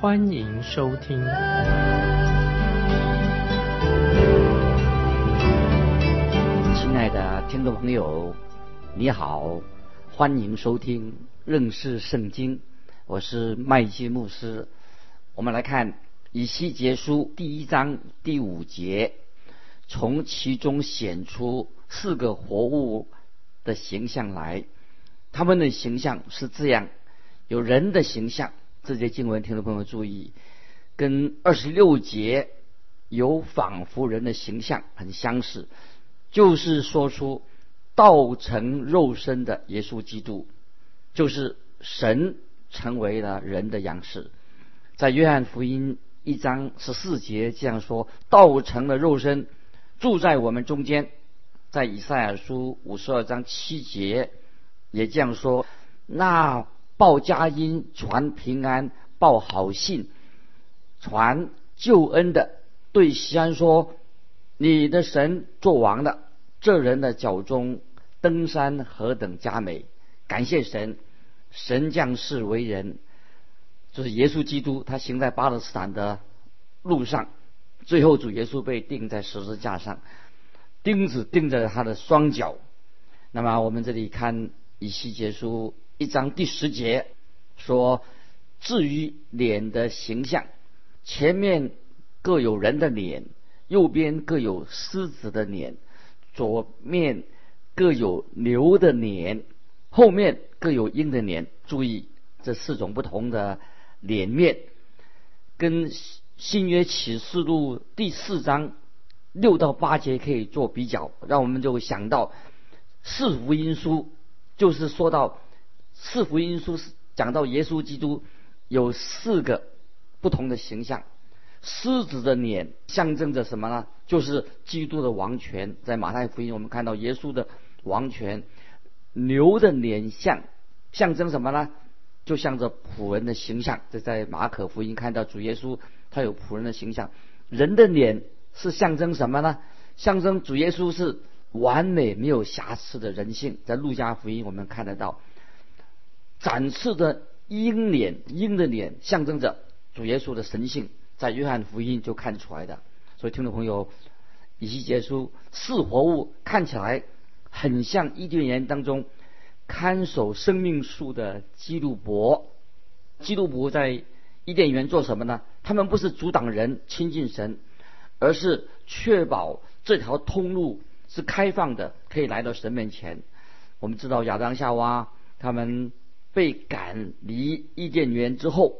欢迎收听。亲爱的听众朋友，你好，欢迎收听认识圣经，我是麦基牧师。我们来看以西结书第一章第五节，从其中显出。四个活物的形象来，他们的形象是这样：有人的形象。这节经文，听众朋友注意，跟二十六节有仿佛人的形象很相似，就是说出道成肉身的耶稣基督，就是神成为了人的样式。在约翰福音一章十四节这样说：道成了肉身，住在我们中间。在以赛亚书五十二章七节也这样说：那报佳音、传平安、报好信、传救恩的，对西安说：你的神做王了。这人的脚中登山何等佳美！感谢神，神降世为人，就是耶稣基督。他行在巴勒斯坦的路上，最后主耶稣被钉在十字架上。钉子钉在他的双脚。那么我们这里看以西结书一章第十节说：至于脸的形象，前面各有人的脸，右边各有狮子的脸，左面各有牛的脸，后面各有鹰的脸。注意这四种不同的脸面，跟新约启示录第四章。六到八节可以做比较，让我们就想到四福音书，就是说到四福音书是讲到耶稣基督有四个不同的形象。狮子的脸象征着什么呢？就是基督的王权。在马太福音我们看到耶稣的王权。牛的脸像象征什么呢？就像着仆人的形象。这在马可福音看到主耶稣他有仆人的形象。人的脸。是象征什么呢？象征主耶稣是完美没有瑕疵的人性。在路加福音我们看得到，展翅的鹰脸，鹰的脸象征着主耶稣的神性，在约翰福音就看出来的。所以听众朋友，以西结书四活物看起来很像伊甸园当中看守生命树的基督伯。基督伯在伊甸园做什么呢？他们不是阻挡人亲近神。而是确保这条通路是开放的，可以来到神面前。我们知道亚当夏娃他们被赶离伊甸园之后，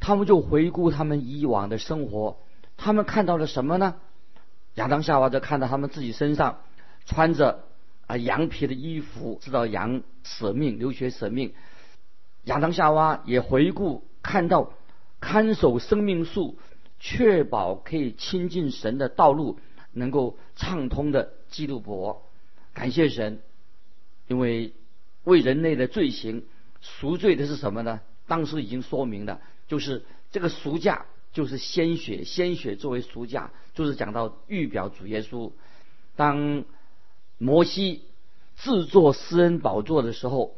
他们就回顾他们以往的生活，他们看到了什么呢？亚当夏娃就看到他们自己身上穿着啊羊皮的衣服，知道羊舍命流血舍命。亚当夏娃也回顾看到看守生命树。确保可以亲近神的道路能够畅通的基督伯，感谢神，因为为人类的罪行赎罪的是什么呢？当时已经说明了，就是这个赎价就是鲜血，鲜血作为赎价，就是讲到预表主耶稣。当摩西制作施恩宝座的时候，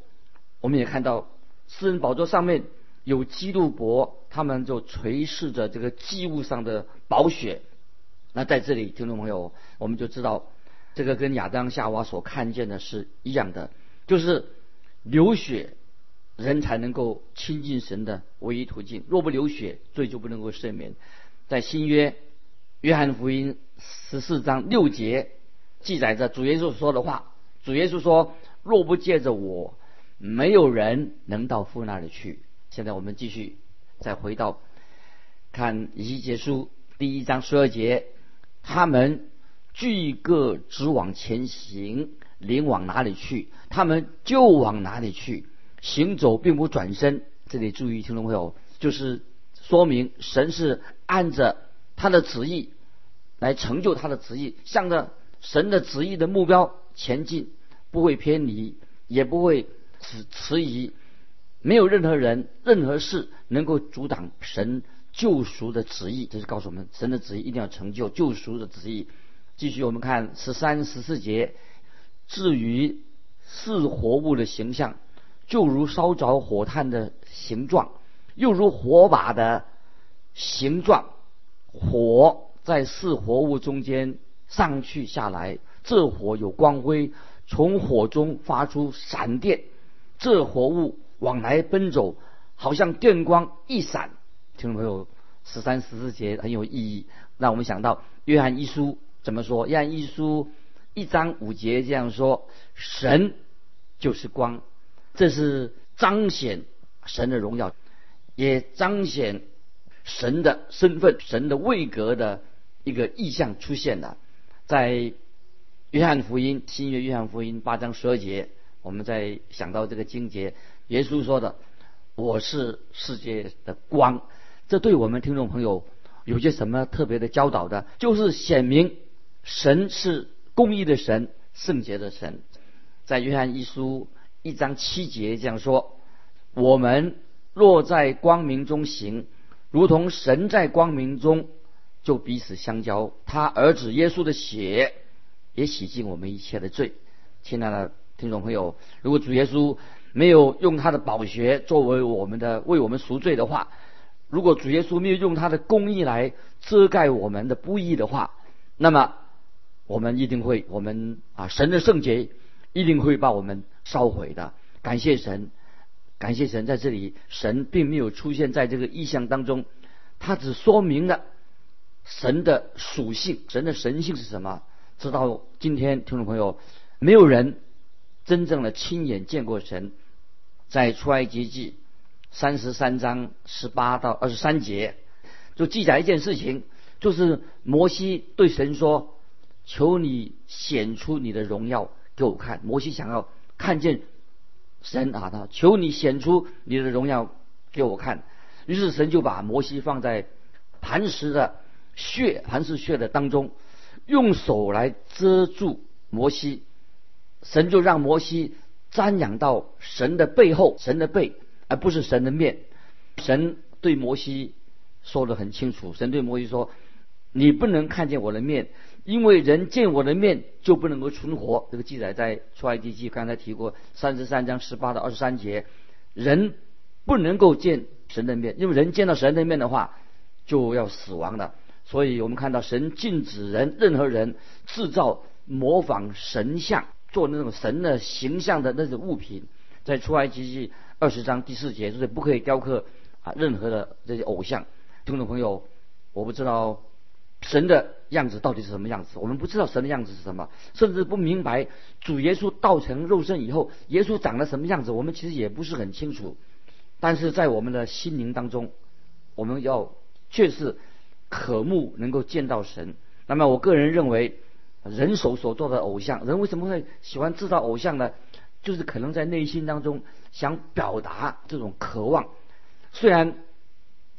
我们也看到施恩宝座上面。有基督伯，他们就垂视着这个祭物上的宝血。那在这里，听众朋友，我们就知道，这个跟亚当夏娃所看见的是一样的，就是流血，人才能够亲近神的唯一途径。若不流血，罪就不能够赦免。在新约约翰福音十四章六节记载着主耶稣说的话：主耶稣说，若不借着我，没有人能到父那里去。现在我们继续再回到看一节书第一章十二节，他们俱各直往前行，临往哪里去，他们就往哪里去，行走并不转身。这里注意，听众朋友，就是说明神是按着他的旨意，来成就他的旨意，向着神的旨意的目标前进，不会偏离，也不会迟迟疑。没有任何人、任何事能够阻挡神救赎的旨意。这是告诉我们，神的旨意一定要成就救赎的旨意。继续，我们看十三、十四节。至于是活物的形象，就如烧着火炭的形状，又如火把的形状。火在四活物中间上去下来，这火有光辉，从火中发出闪电，这活物。往来奔走，好像电光一闪。听众朋友，十三十四节很有意义，让我们想到约翰一书怎么说？约翰一书一章五节这样说：神就是光，这是彰显神的荣耀，也彰显神的身份、神的位格的一个意象出现了。在约翰福音新约约翰福音八章十二节，我们在想到这个经节。耶稣说的：“我是世界的光。”这对我们听众朋友有些什么特别的教导的？就是显明神是公义的神、圣洁的神。在约翰一书一章七节这样说：“我们若在光明中行，如同神在光明中，就彼此相交。他儿子耶稣的血也洗净我们一切的罪。”亲爱的听众朋友，如果主耶稣，没有用他的宝血作为我们的为我们赎罪的话，如果主耶稣没有用他的公义来遮盖我们的不义的话，那么我们一定会我们啊神的圣洁一定会把我们烧毁的。感谢神，感谢神，在这里神并没有出现在这个意象当中，他只说明了神的属性，神的神性是什么。直到今天，听众朋友，没有人真正的亲眼见过神。在出埃及记三十三章十八到二十三节，就记载一件事情，就是摩西对神说：“求你显出你的荣耀给我看。”摩西想要看见神啊，他求你显出你的荣耀给我看。于是神就把摩西放在磐石的穴、磐石穴的当中，用手来遮住摩西。神就让摩西。瞻仰到神的背后，神的背，而不是神的面。神对摩西说的很清楚，神对摩西说：“你不能看见我的面，因为人见我的面就不能够存活。”这个记载在出埃及记，刚才提过三十三章十八到二十三节，人不能够见神的面，因为人见到神的面的话就要死亡的。所以我们看到神禁止人任何人制造模仿神像。做那种神的形象的那种物品，在出埃及记二十章第四节，就是不可以雕刻啊任何的这些偶像。听众朋友，我不知道神的样子到底是什么样子，我们不知道神的样子是什么，甚至不明白主耶稣道成肉身以后，耶稣长了什么样子，我们其实也不是很清楚。但是在我们的心灵当中，我们要确实渴慕能够见到神。那么我个人认为。人手所做的偶像，人为什么会喜欢制造偶像呢？就是可能在内心当中想表达这种渴望。虽然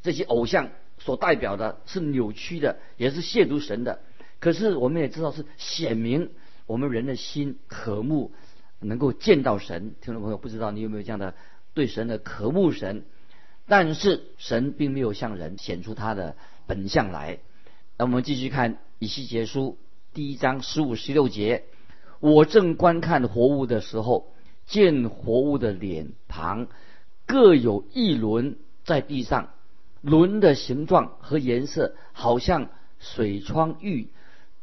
这些偶像所代表的是扭曲的，也是亵渎神的，可是我们也知道是显明我们人的心渴慕能够见到神。听众朋友，不知道你有没有这样的对神的渴慕神？但是神并没有向人显出他的本相来。那我们继续看以西结书。第一章十五十六节，我正观看活物的时候，见活物的脸庞各有一轮在地上，轮的形状和颜色好像水窗玉，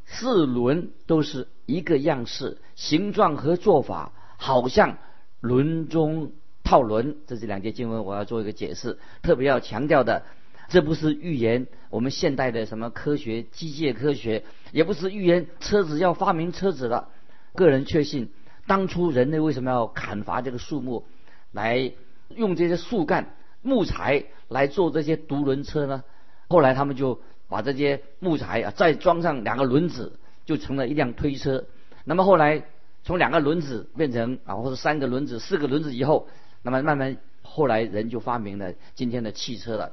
四轮都是一个样式，形状和做法好像轮中套轮。这是两节经文，我要做一个解释，特别要强调的。这不是预言我们现代的什么科学、机械科学，也不是预言车子要发明车子了。个人确信，当初人类为什么要砍伐这个树木，来用这些树干、木材来做这些独轮车呢？后来他们就把这些木材啊，再装上两个轮子，就成了一辆推车。那么后来从两个轮子变成啊，或者三个轮子、四个轮子以后，那么慢慢后来人就发明了今天的汽车了。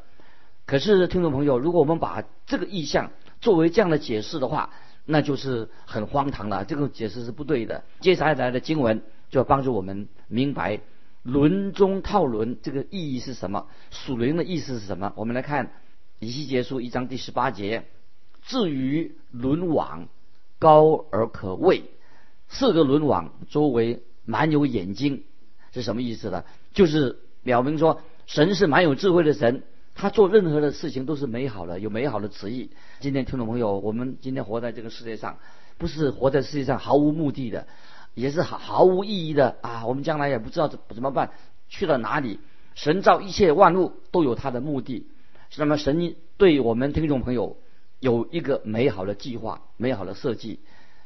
可是听众朋友，如果我们把这个意象作为这样的解释的话，那就是很荒唐了。这个解释是不对的。接下来的经文就要帮助我们明白轮中套轮这个意义是什么，属灵的意思是什么。我们来看以西结书一章第十八节：至于轮网，高而可畏，四个轮网周围满有眼睛，是什么意思呢？就是表明说神是蛮有智慧的神。他做任何的事情都是美好的，有美好的旨意。今天听众朋友，我们今天活在这个世界上，不是活在世界上毫无目的的，也是毫毫无意义的啊！我们将来也不知道怎怎么办，去了哪里？神造一切万物都有他的目的，那么神对我们听众朋友有一个美好的计划、美好的设计。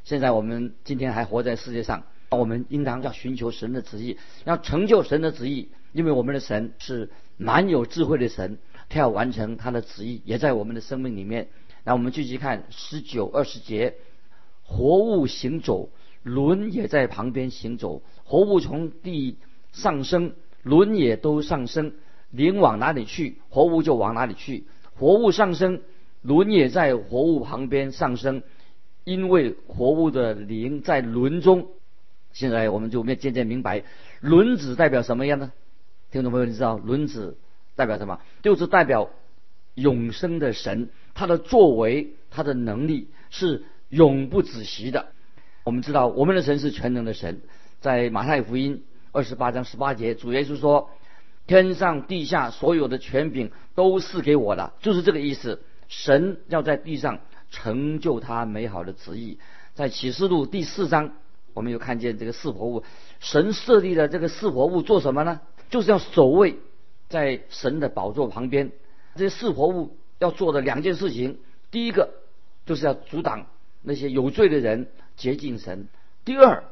现在我们今天还活在世界上，我们应当要寻求神的旨意，要成就神的旨意，因为我们的神是蛮有智慧的神。他要完成他的旨意，也在我们的生命里面。那我们继续看十九二十节，活物行走，轮也在旁边行走。活物从地上升，轮也都上升。灵往哪里去，活物就往哪里去。活物上升，轮也在活物旁边上升，因为活物的灵在轮中。现在我们就渐渐明白，轮子代表什么样呢？听众朋友，你知道轮子？代表什么？就是代表永生的神，他的作为，他的能力是永不止息的。我们知道，我们的神是全能的神。在马太福音二十八章十八节，主耶稣说：“天上地下所有的权柄都是给我的。”就是这个意思。神要在地上成就他美好的旨意。在启示录第四章，我们又看见这个四活物，神设立的这个四活物做什么呢？就是要守卫。在神的宝座旁边，这四活物要做的两件事情，第一个就是要阻挡那些有罪的人接近神；第二，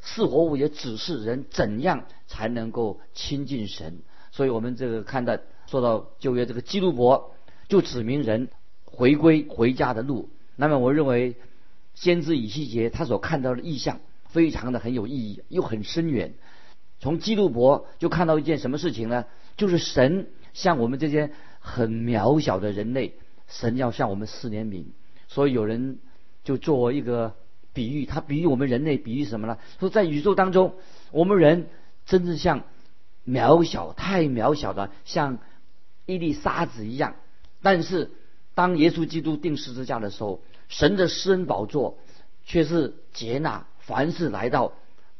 四活物也指示人怎样才能够亲近神。所以我们这个看到说到旧约这个基督伯，就指明人回归回家的路。那么我认为，先知以西结他所看到的意象非常的很有意义，又很深远。从基督伯就看到一件什么事情呢？就是神像我们这些很渺小的人类，神要向我们施怜悯。所以有人就做一个比喻，他比喻我们人类，比喻什么呢？说在宇宙当中，我们人真正像渺小，太渺小了，像一粒沙子一样。但是当耶稣基督定十字架的时候，神的施恩宝座却是接纳凡是来到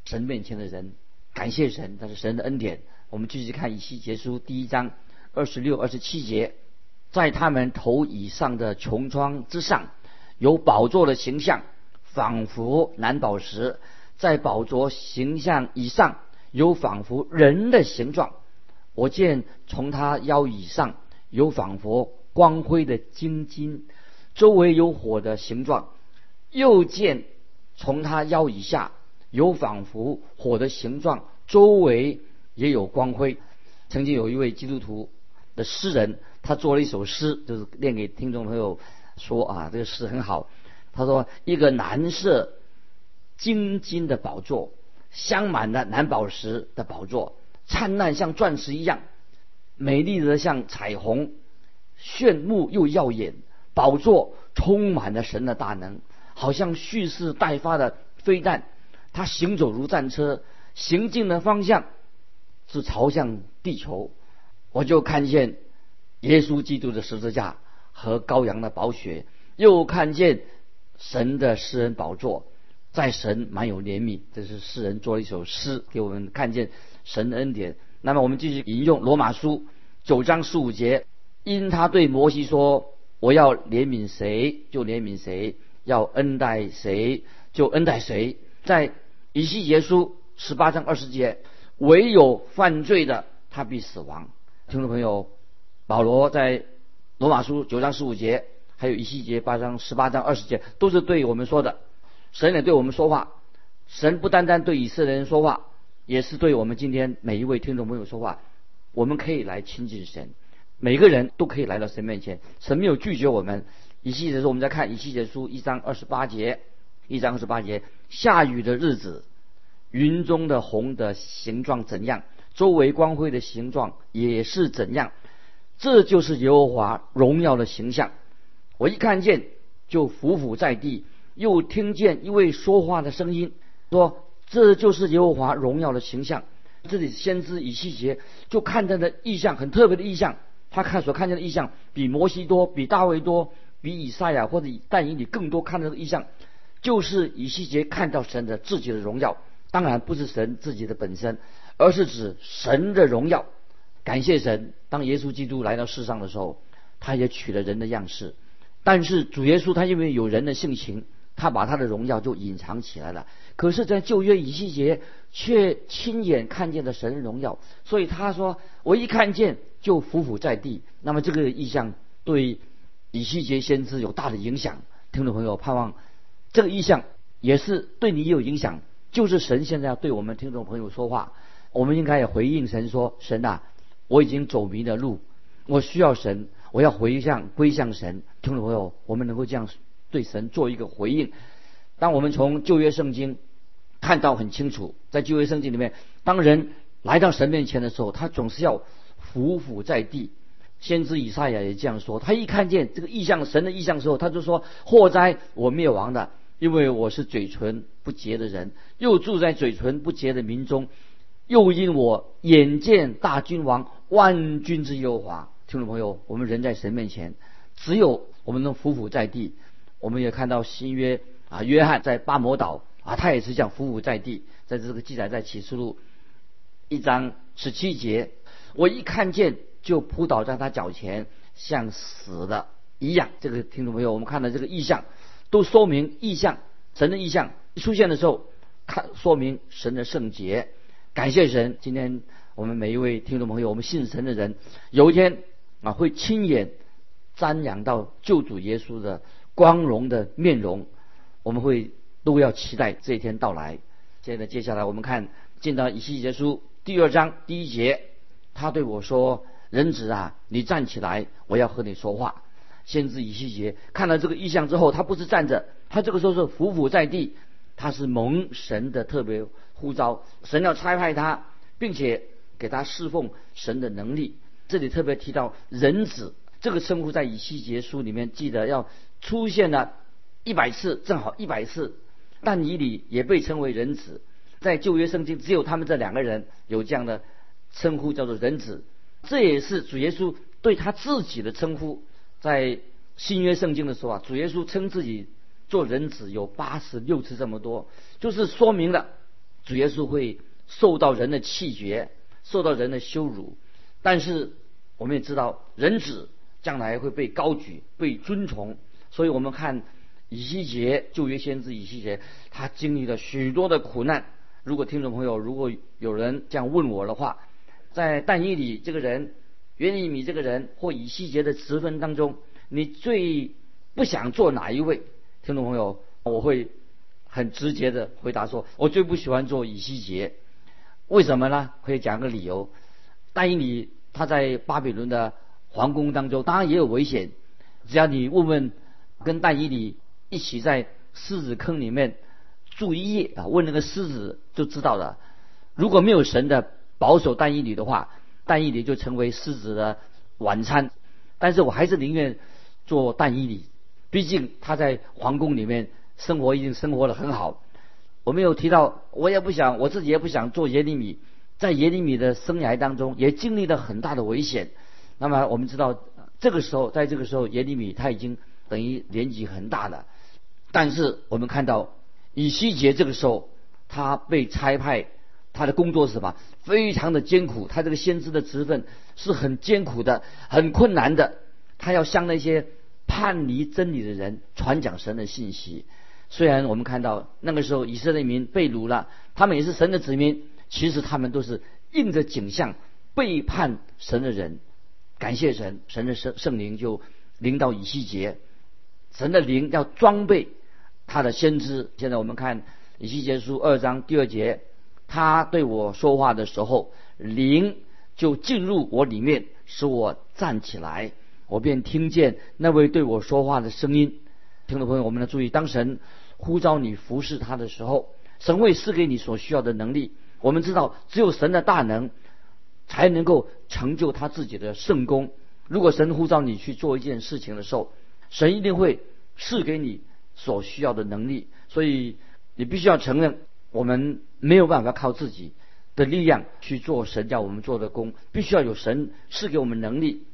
神面前的人。感谢神，那是神的恩典。我们继续看以西结书第一章二十六、二十七节，在他们头以上的穹窗之上，有宝座的形象，仿佛蓝宝石；在宝座形象以上，有仿佛人的形状。我见从他腰以上有仿佛光辉的金金，周围有火的形状；又见从他腰以下。有仿佛火的形状，周围也有光辉。曾经有一位基督徒的诗人，他做了一首诗，就是念给听众朋友说啊，这个诗很好。他说：一个蓝色晶晶的宝座，镶满了蓝宝石的宝座，灿烂像钻石一样，美丽的像彩虹，炫目又耀眼。宝座充满了神的大能，好像蓄势待发的飞弹。他行走如战车，行进的方向是朝向地球。我就看见耶稣基督的十字架和羔羊的宝血，又看见神的诗人宝座，在神满有怜悯。这是诗人做了一首诗，给我们看见神的恩典。那么我们继续引用罗马书九章十五节，因他对摩西说：“我要怜悯谁就怜悯谁，要恩待谁就恩待谁。”在以西结书十八章二十节，唯有犯罪的，他必死亡。听众朋友，保罗在罗马书九章十五节，还有以西结八章十八章二十节，都是对我们说的。神也对我们说话。神不单单对以色列人说话，也是对我们今天每一位听众朋友说话。我们可以来亲近神，每个人都可以来到神面前，神没有拒绝我们。以西结书，我们再看以西结书一章二十八节。一章二十八节，下雨的日子，云中的虹的形状怎样？周围光辉的形状也是怎样？这就是耶和华荣耀的形象。我一看见就伏伏在地，又听见一位说话的声音，说：“这就是耶和华荣耀的形象。”这里先知以西结就看见的异象很特别的异象，他看所看见的异象比摩西多，比大卫多，比以赛亚或者但以理更多看到的异象，就是以西结看到神的自己的荣耀。当然不是神自己的本身，而是指神的荣耀。感谢神，当耶稣基督来到世上的时候，他也取了人的样式。但是主耶稣他因为有人的性情，他把他的荣耀就隐藏起来了。可是，在旧约以西结却亲眼看见了神的荣耀，所以他说：“我一看见就伏伏在地。”那么这个意象对以西结先知有大的影响。听众朋友，盼望这个意象也是对你有影响。就是神现在要对我们听众朋友说话，我们应该也回应神说：“神啊，我已经走迷了路，我需要神，我要回向归向神。”听众朋友，我们能够这样对神做一个回应。当我们从旧约圣经看到很清楚，在旧约圣经里面，当人来到神面前的时候，他总是要伏伏在地。先知以赛亚也这样说，他一看见这个意象，神的意象的时候，他就说：“祸灾，我灭亡的。”因为我是嘴唇不洁的人，又住在嘴唇不洁的民中，又因我眼见大君王万军之耶和华。听众朋友，我们人在神面前，只有我们能伏伏在地。我们也看到新约啊，约翰在巴摩岛啊，他也是这样伏在地。在这个记载在启示录一章十七节，我一看见就扑倒在他脚前，像死的一样。这个听众朋友，我们看到这个意象。都说明意象，神的意象出现的时候，看说明神的圣洁。感谢神，今天我们每一位听众朋友，我们信神的人，有一天啊会亲眼瞻仰到救主耶稣的光荣的面容，我们会都要期待这一天到来。现在接下来我们看进到以西结书第二章第一节，他对我说：“人子啊，你站起来，我要和你说话。”先知以西结看到这个意象之后，他不是站着，他这个时候是伏伏在地，他是蒙神的特别呼召，神要差派他，并且给他侍奉神的能力。这里特别提到人子这个称呼，在以西结书里面记得要出现了一百次，正好一百次。但以理也被称为人子，在旧约圣经只有他们这两个人有这样的称呼，叫做人子。这也是主耶稣对他自己的称呼。在新约圣经的时候啊，主耶稣称自己做人子有八十六次这么多，就是说明了主耶稣会受到人的气绝，受到人的羞辱。但是我们也知道，人子将来会被高举、被尊崇。所以我们看以西结旧约先知以西结，他经历了许多的苦难。如果听众朋友如果有人这样问我的话，在但以里这个人。约利米这个人或以西结的词分当中，你最不想做哪一位？听众朋友，我会很直接的回答说，我最不喜欢做以西结。为什么呢？可以讲个理由。但以理他在巴比伦的皇宫当中，当然也有危险。只要你问问跟但以理一起在狮子坑里面住一夜啊，问那个狮子就知道了。如果没有神的保守但以理的话，但以理就成为狮子的晚餐，但是我还是宁愿做但以理，毕竟他在皇宫里面生活已经生活的很好。我没有提到，我也不想，我自己也不想做耶利米，在耶利米的生涯当中也经历了很大的危险。那么我们知道，这个时候，在这个时候，耶利米他已经等于年纪很大了，但是我们看到以西结这个时候，他被差派。他的工作是什么？非常的艰苦。他这个先知的职分是很艰苦的、很困难的。他要向那些叛离真理的人传讲神的信息。虽然我们看到那个时候以色列民被掳了，他们也是神的子民，其实他们都是应着景象背叛神的人。感谢神，神的圣圣灵就临到以西结，神的灵要装备他的先知。现在我们看以西结书二章第二节。他对我说话的时候，灵就进入我里面，使我站起来，我便听见那位对我说话的声音。听众朋友，我们要注意，当神呼召你服侍他的时候，神会赐给你所需要的能力。我们知道，只有神的大能才能够成就他自己的圣功。如果神呼召你去做一件事情的时候，神一定会赐给你所需要的能力。所以你必须要承认，我们没有办法靠自己的力量去做神叫我们做的工，必须要有神赐给我们能力。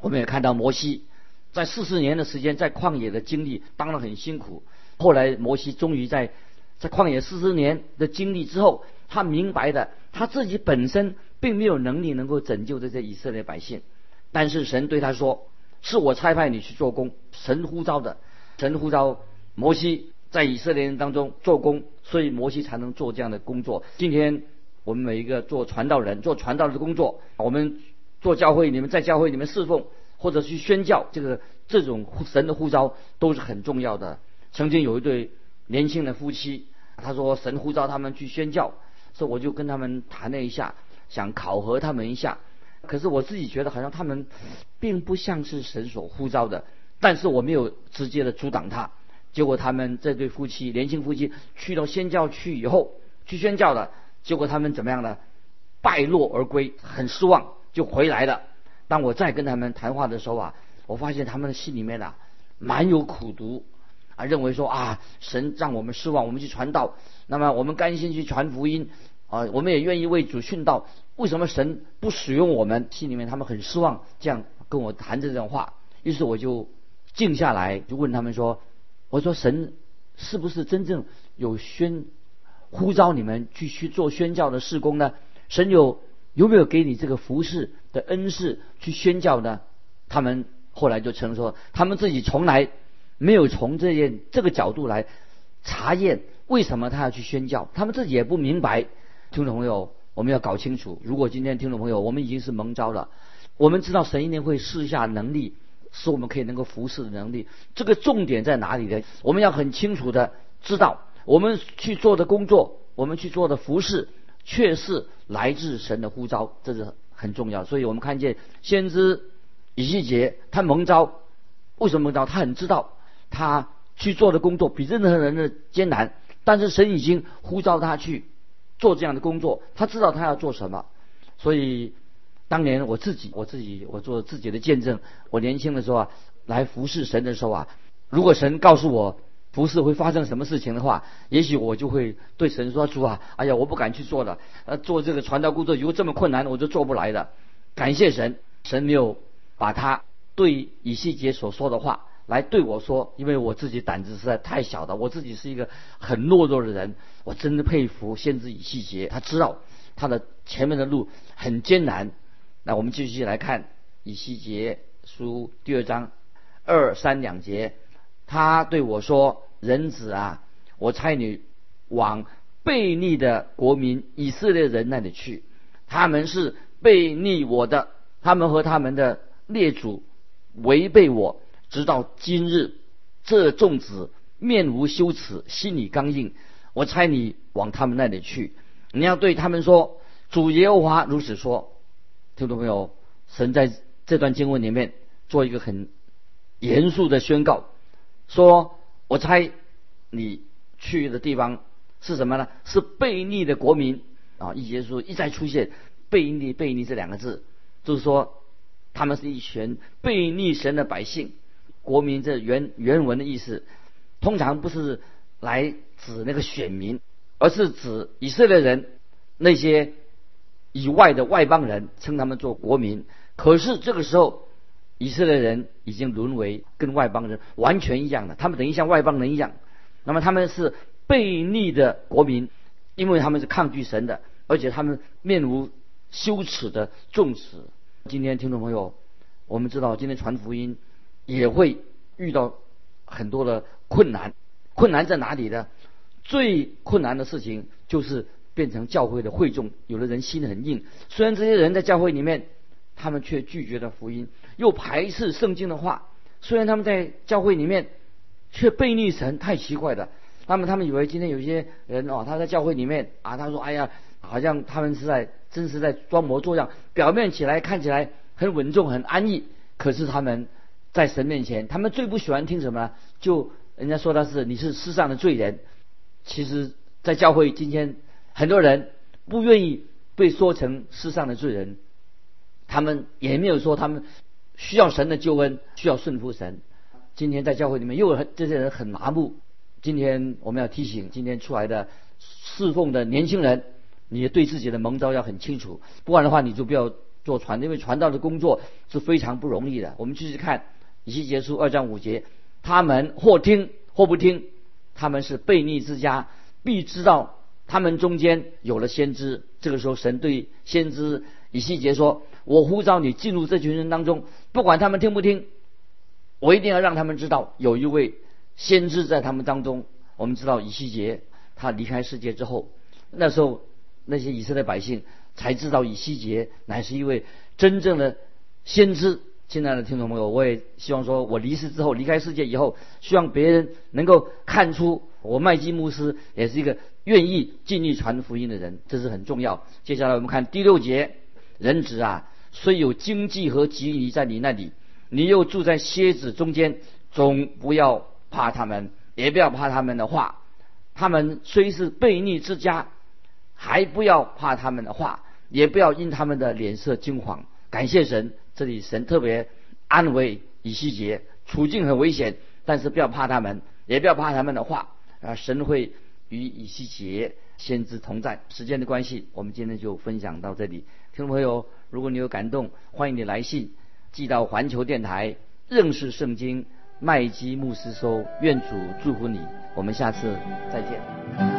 我们也看到摩西在四十年的时间在旷野的经历，当然很辛苦。后来摩西终于在在旷野四十年的经历之后，他明白的他自己本身并没有能力能够拯救这些以色列百姓，但是神对他说：“是我差派你去做工，神呼召的，神呼召摩西在以色列人当中做工，所以摩西才能做这样的工作。今天我们每一个做传道人、做传道的工作，我们做教会，你们在教会里面侍奉或者去宣教，这个这种神的呼召都是很重要的。”曾经有一对年轻的夫妻，他说神呼召他们去宣教，所以我就跟他们谈了一下，想考核他们一下。可是我自己觉得好像他们并不像是神所呼召的，但是我没有直接的阻挡他。结果他们这对夫妻，年轻夫妻去到宣教去以后，去宣教了，结果他们怎么样呢？败落而归，很失望，就回来了。当我再跟他们谈话的时候啊，我发现他们的心里面啊，蛮有苦毒。啊，认为说啊，神让我们失望，我们去传道，那么我们甘心去传福音，啊，我们也愿意为主殉道。为什么神不使用我们？心里面他们很失望，这样跟我谈这种话。于是我就静下来，就问他们说：“我说神是不是真正有宣呼召你们去去做宣教的事工呢？神有有没有给你这个服侍的恩赐去宣教呢？”他们后来就承说，他们自己从来。没有从这件这个角度来查验为什么他要去宣教，他们自己也不明白。听众朋友，我们要搞清楚。如果今天听众朋友，我们已经是蒙召了，我们知道神一定会试一下能力，使我们可以能够服侍的能力。这个重点在哪里呢？我们要很清楚的知道，我们去做的工作，我们去做的服侍，却是来自神的呼召，这是很重要。所以我们看见先知以西结他蒙召，为什么蒙召？他很知道。他去做的工作比任何人的艰难，但是神已经呼召他去做这样的工作，他知道他要做什么。所以当年我自己，我自己，我做自己的见证。我年轻的时候啊，来服侍神的时候啊，如果神告诉我服侍会发生什么事情的话，也许我就会对神说：“主啊，哎呀，我不敢去做了。呃，做这个传道工作如果这么困难，我就做不来的。”感谢神，神没有把他对以西结所说的话。来对我说，因为我自己胆子实在太小了，我自己是一个很懦弱的人，我真的佩服先知以西结，他知道他的前面的路很艰难。那我们继续来看以西结书第二章二三两节，他对我说：“人子啊，我差你往悖逆的国民以色列人那里去，他们是悖逆我的，他们和他们的列祖违背我。”直到今日，这众子面无羞耻，心里刚硬。我猜你往他们那里去，你要对他们说：“主耶和华如此说。”听懂没有？神在这段经文里面做一个很严肃的宣告，说：“我猜你去的地方是什么呢？是悖逆的国民啊！”一节书一再出现“悖逆”“悖逆”这两个字，就是说他们是一群悖逆神的百姓。国民这原原文的意思，通常不是来指那个选民，而是指以色列人那些以外的外邦人，称他们做国民。可是这个时候，以色列人已经沦为跟外邦人完全一样的，他们等于像外邦人一样。那么他们是悖逆的国民，因为他们是抗拒神的，而且他们面无羞耻的重视。今天听众朋友，我们知道今天传福音。也会遇到很多的困难，困难在哪里呢？最困难的事情就是变成教会的会众，有的人心很硬，虽然这些人在教会里面，他们却拒绝了福音，又排斥圣经的话。虽然他们在教会里面，却背逆神，太奇怪了。那么他们以为今天有些人哦，他在教会里面啊，他说：“哎呀，好像他们是在真是在装模作样，表面起来看起来很稳重、很安逸，可是他们。”在神面前，他们最不喜欢听什么呢？就人家说他是你是世上的罪人。其实，在教会今天，很多人不愿意被说成世上的罪人。他们也没有说他们需要神的救恩，需要顺服神。今天在教会里面，又有这些人很麻木。今天我们要提醒今天出来的侍奉的年轻人，你对自己的蒙召要很清楚，不然的话你就不要做传，因为传道的工作是非常不容易的。我们继续看以西结书二章五节，他们或听或不听，他们是悖逆之家，必知道他们中间有了先知。这个时候，神对先知以西结说：“我呼召你进入这群人当中，不管他们听不听，我一定要让他们知道有一位。”先知在他们当中，我们知道以西结他离开世界之后，那时候那些以色列百姓才知道以西结乃是一位真正的先知。亲爱的听众朋友，我也希望说我离世之后离开世界以后，希望别人能够看出我麦基牧师也是一个愿意尽力传福音的人，这是很重要。接下来我们看第六节，人子啊，虽有经济和吉利在你那里，你又住在蝎子中间，总不要。怕他们，也不要怕他们的话。他们虽是悖逆之家，还不要怕他们的话，也不要因他们的脸色惊慌。感谢神，这里神特别安慰以西结，处境很危险，但是不要怕他们，也不要怕他们的话。啊，神会与以西结先知同在。时间的关系，我们今天就分享到这里。听众朋友，如果你有感动，欢迎你来信寄到环球电台认识圣经。麦基牧师说：“愿主祝福你，我们下次再见。”